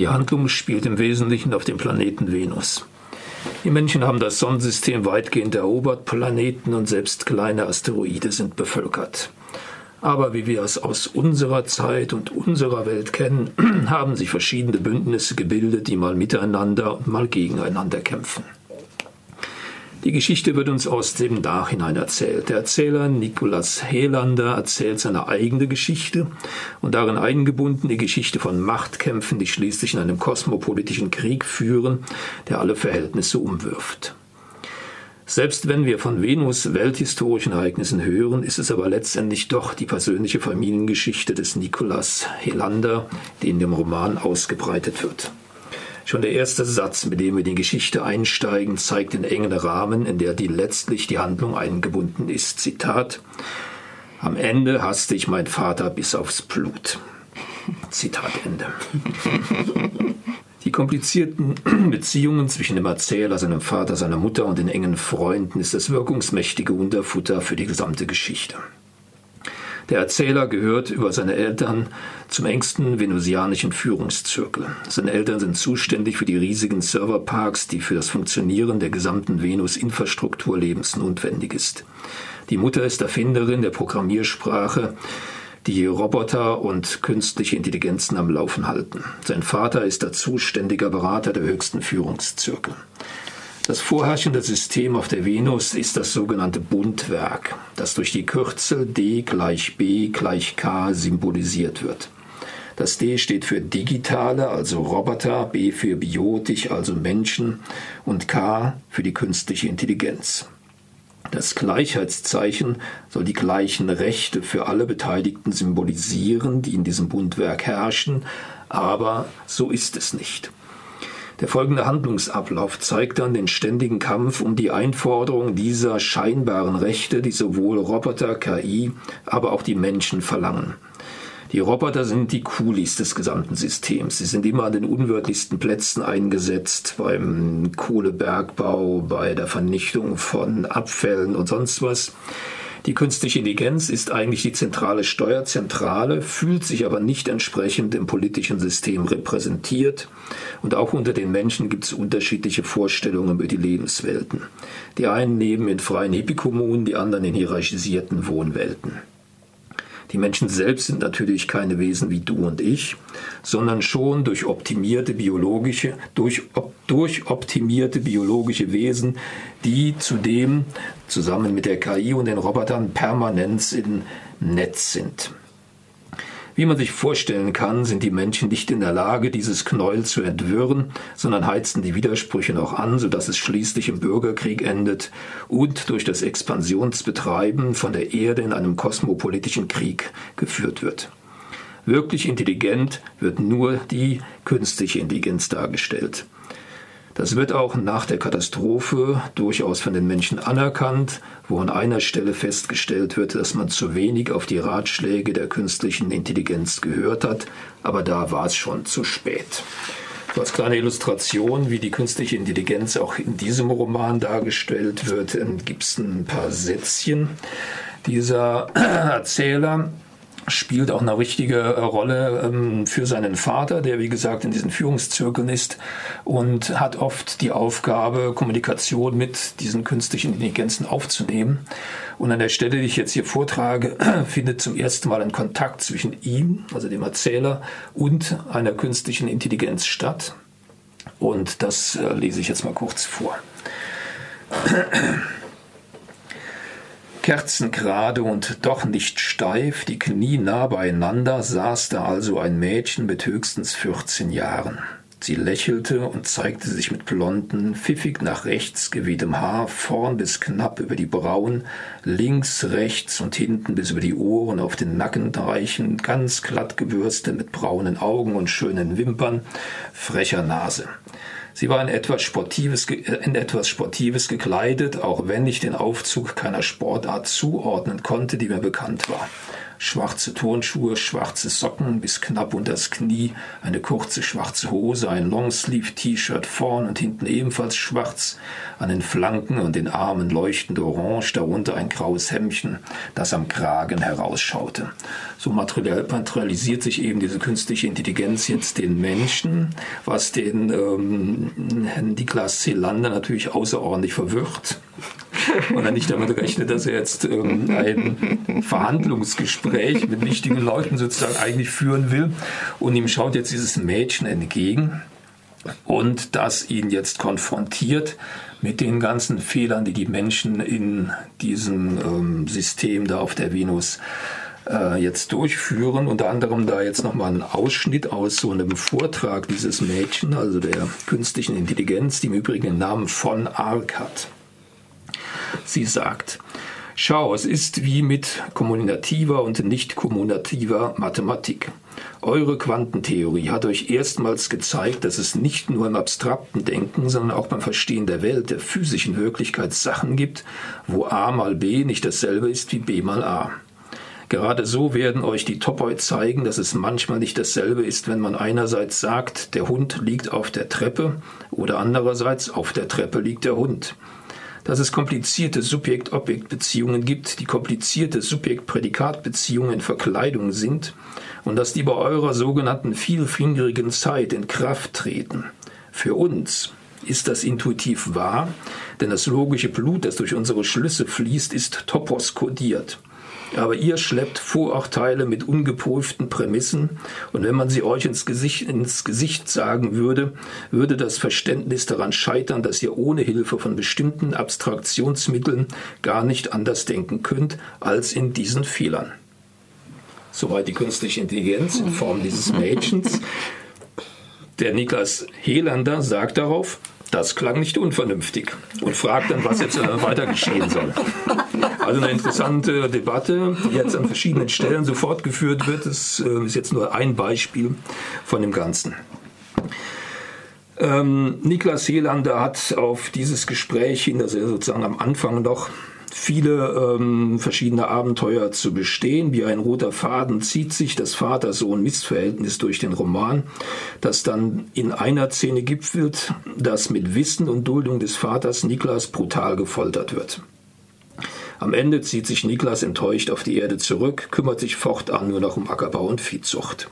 Die Handlung spielt im Wesentlichen auf dem Planeten Venus. Die Menschen haben das Sonnensystem weitgehend erobert, Planeten und selbst kleine Asteroide sind bevölkert. Aber wie wir es aus unserer Zeit und unserer Welt kennen, haben sich verschiedene Bündnisse gebildet, die mal miteinander und mal gegeneinander kämpfen. Die Geschichte wird uns aus dem Nachhinein erzählt. Der Erzähler Nikolaus Helander erzählt seine eigene Geschichte und darin eingebunden die Geschichte von Machtkämpfen, die schließlich in einem kosmopolitischen Krieg führen, der alle Verhältnisse umwirft. Selbst wenn wir von Venus welthistorischen Ereignissen hören, ist es aber letztendlich doch die persönliche Familiengeschichte des Nikolaus Helander, die in dem Roman ausgebreitet wird. Schon der erste Satz, mit dem wir in die Geschichte einsteigen, zeigt den engen Rahmen, in der die letztlich die Handlung eingebunden ist. Zitat Am Ende hasste ich meinen Vater bis aufs Blut. Zitat Ende. Die komplizierten Beziehungen zwischen dem Erzähler, seinem Vater, seiner Mutter und den engen Freunden ist das wirkungsmächtige Unterfutter für die gesamte Geschichte. Der Erzähler gehört über seine Eltern zum engsten venusianischen Führungszirkel. Seine Eltern sind zuständig für die riesigen Serverparks, die für das Funktionieren der gesamten Venus-Infrastruktur lebensnotwendig ist. Die Mutter ist Erfinderin der Programmiersprache, die Roboter und künstliche Intelligenzen am Laufen halten. Sein Vater ist der zuständige Berater der höchsten Führungszirkel. Das vorherrschende System auf der Venus ist das sogenannte Bundwerk, das durch die Kürzel D gleich B gleich K symbolisiert wird. Das D steht für digitale, also Roboter, B für biotisch, also Menschen und K für die künstliche Intelligenz. Das Gleichheitszeichen soll die gleichen Rechte für alle Beteiligten symbolisieren, die in diesem Bundwerk herrschen, aber so ist es nicht. Der folgende Handlungsablauf zeigt dann den ständigen Kampf um die Einforderung dieser scheinbaren Rechte, die sowohl Roboter, KI, aber auch die Menschen verlangen. Die Roboter sind die Kulis des gesamten Systems. Sie sind immer an den unwirtlichsten Plätzen eingesetzt, beim Kohlebergbau, bei der Vernichtung von Abfällen und sonst was. Die künstliche Intelligenz ist eigentlich die zentrale Steuerzentrale, fühlt sich aber nicht entsprechend im politischen System repräsentiert. Und auch unter den Menschen gibt es unterschiedliche Vorstellungen über die Lebenswelten. Die einen leben in freien Hippie-Kommunen, die anderen in hierarchisierten Wohnwelten. Die Menschen selbst sind natürlich keine Wesen wie du und ich, sondern schon durch optimierte biologische, durch, durch optimierte biologische Wesen, die zudem zusammen mit der KI und den Robotern permanent im Netz sind. Wie man sich vorstellen kann, sind die Menschen nicht in der Lage, dieses Knäuel zu entwirren, sondern heizen die Widersprüche noch an, sodass es schließlich im Bürgerkrieg endet und durch das Expansionsbetreiben von der Erde in einem kosmopolitischen Krieg geführt wird. Wirklich intelligent wird nur die künstliche Intelligenz dargestellt. Das wird auch nach der Katastrophe durchaus von den Menschen anerkannt, wo an einer Stelle festgestellt wird, dass man zu wenig auf die Ratschläge der künstlichen Intelligenz gehört hat, aber da war es schon zu spät. So als kleine Illustration, wie die künstliche Intelligenz auch in diesem Roman dargestellt wird, gibt es ein paar Sätzchen. Dieser Erzähler spielt auch eine richtige äh, Rolle ähm, für seinen Vater, der wie gesagt in diesen Führungszirkeln ist und hat oft die Aufgabe, Kommunikation mit diesen künstlichen Intelligenzen aufzunehmen. Und an der Stelle, die ich jetzt hier vortrage, findet zum ersten Mal ein Kontakt zwischen ihm, also dem Erzähler, und einer künstlichen Intelligenz statt. Und das äh, lese ich jetzt mal kurz vor. Kerzengerade und doch nicht steif, die Knie nah beieinander, saß da also ein Mädchen mit höchstens 14 Jahren. Sie lächelte und zeigte sich mit blonden, pfiffig nach rechts gewehtem Haar, vorn bis knapp über die Brauen, links, rechts und hinten bis über die Ohren auf den Nacken reichen, ganz glatt gebürstet mit braunen Augen und schönen Wimpern, frecher Nase. Sie war in etwas Sportives, in etwas Sportives gekleidet, auch wenn ich den Aufzug keiner Sportart zuordnen konnte, die mir bekannt war. Schwarze Turnschuhe, schwarze Socken bis knapp unters Knie, eine kurze schwarze Hose, ein Longsleeve-T-Shirt vorn und hinten ebenfalls schwarz, an den Flanken und den Armen leuchtend orange, darunter ein graues Hemdchen, das am Kragen herausschaute. So materialisiert sich eben diese künstliche Intelligenz jetzt den Menschen, was den ähm, Niklas Selander natürlich außerordentlich verwirrt und er nicht damit rechnet, dass er jetzt ähm, ein Verhandlungsgespräch mit wichtigen Leuten sozusagen eigentlich führen will. Und ihm schaut jetzt dieses Mädchen entgegen und das ihn jetzt konfrontiert mit den ganzen Fehlern, die die Menschen in diesem ähm, System da auf der Venus äh, jetzt durchführen. Unter anderem da jetzt nochmal ein Ausschnitt aus so einem Vortrag dieses Mädchen, also der künstlichen Intelligenz, die im Übrigen den Namen von Ark hat. Sie sagt, Schau, es ist wie mit kommunikativer und nicht kommunikativer Mathematik. Eure Quantentheorie hat euch erstmals gezeigt, dass es nicht nur im abstrakten Denken, sondern auch beim Verstehen der Welt, der physischen Wirklichkeit Sachen gibt, wo a mal b nicht dasselbe ist wie b mal a. Gerade so werden euch die Topoi zeigen, dass es manchmal nicht dasselbe ist, wenn man einerseits sagt, der Hund liegt auf der Treppe oder andererseits auf der Treppe liegt der Hund dass es komplizierte Subjekt-Objekt-Beziehungen gibt, die komplizierte Subjekt-Prädikat-Beziehungen Verkleidung sind und dass die bei eurer sogenannten vielfingerigen Zeit in Kraft treten. Für uns ist das intuitiv wahr, denn das logische Blut, das durch unsere Schlüsse fließt, ist topos kodiert. Aber ihr schleppt Vorurteile mit ungeprüften Prämissen, und wenn man sie euch ins Gesicht, ins Gesicht sagen würde, würde das Verständnis daran scheitern, dass ihr ohne Hilfe von bestimmten Abstraktionsmitteln gar nicht anders denken könnt als in diesen Fehlern. Soweit die künstliche Intelligenz in Form dieses Mädchens. Der Niklas Helander sagt darauf, das klang nicht unvernünftig und fragt dann, was jetzt äh, weiter geschehen soll. Also eine interessante Debatte, die jetzt an verschiedenen Stellen so fortgeführt wird. Das äh, ist jetzt nur ein Beispiel von dem Ganzen. Ähm, Niklas Helander hat auf dieses Gespräch hin, das er sozusagen am Anfang noch viele ähm, verschiedene Abenteuer zu bestehen. Wie ein roter Faden zieht sich das Vater-Sohn-Missverhältnis durch den Roman, das dann in einer Szene gipfelt, dass mit Wissen und Duldung des Vaters Niklas brutal gefoltert wird. Am Ende zieht sich Niklas enttäuscht auf die Erde zurück, kümmert sich fortan nur noch um Ackerbau und Viehzucht.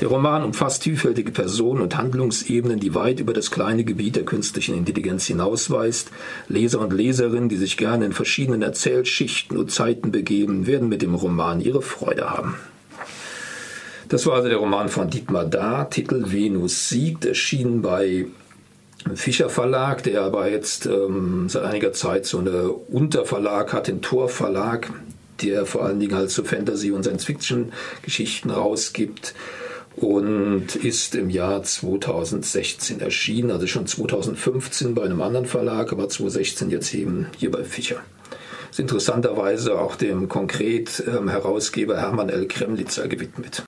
Der Roman umfasst vielfältige Personen und Handlungsebenen, die weit über das kleine Gebiet der künstlichen Intelligenz hinausweist. Leser und Leserinnen, die sich gerne in verschiedenen Erzählschichten und Zeiten begeben, werden mit dem Roman ihre Freude haben. Das war also der Roman von Dietmar Dahr, Titel Venus siegt, erschienen bei Fischer Verlag, der aber jetzt ähm, seit einiger Zeit so eine Unterverlag hat, den Tor Verlag, der vor allen Dingen halt so Fantasy- und Science-Fiction-Geschichten rausgibt und ist im Jahr 2016 erschienen, also schon 2015 bei einem anderen Verlag, aber 2016 jetzt eben hier bei Fischer. Ist interessanterweise auch dem konkret ähm, Herausgeber Hermann L. Kremlitzer gewidmet.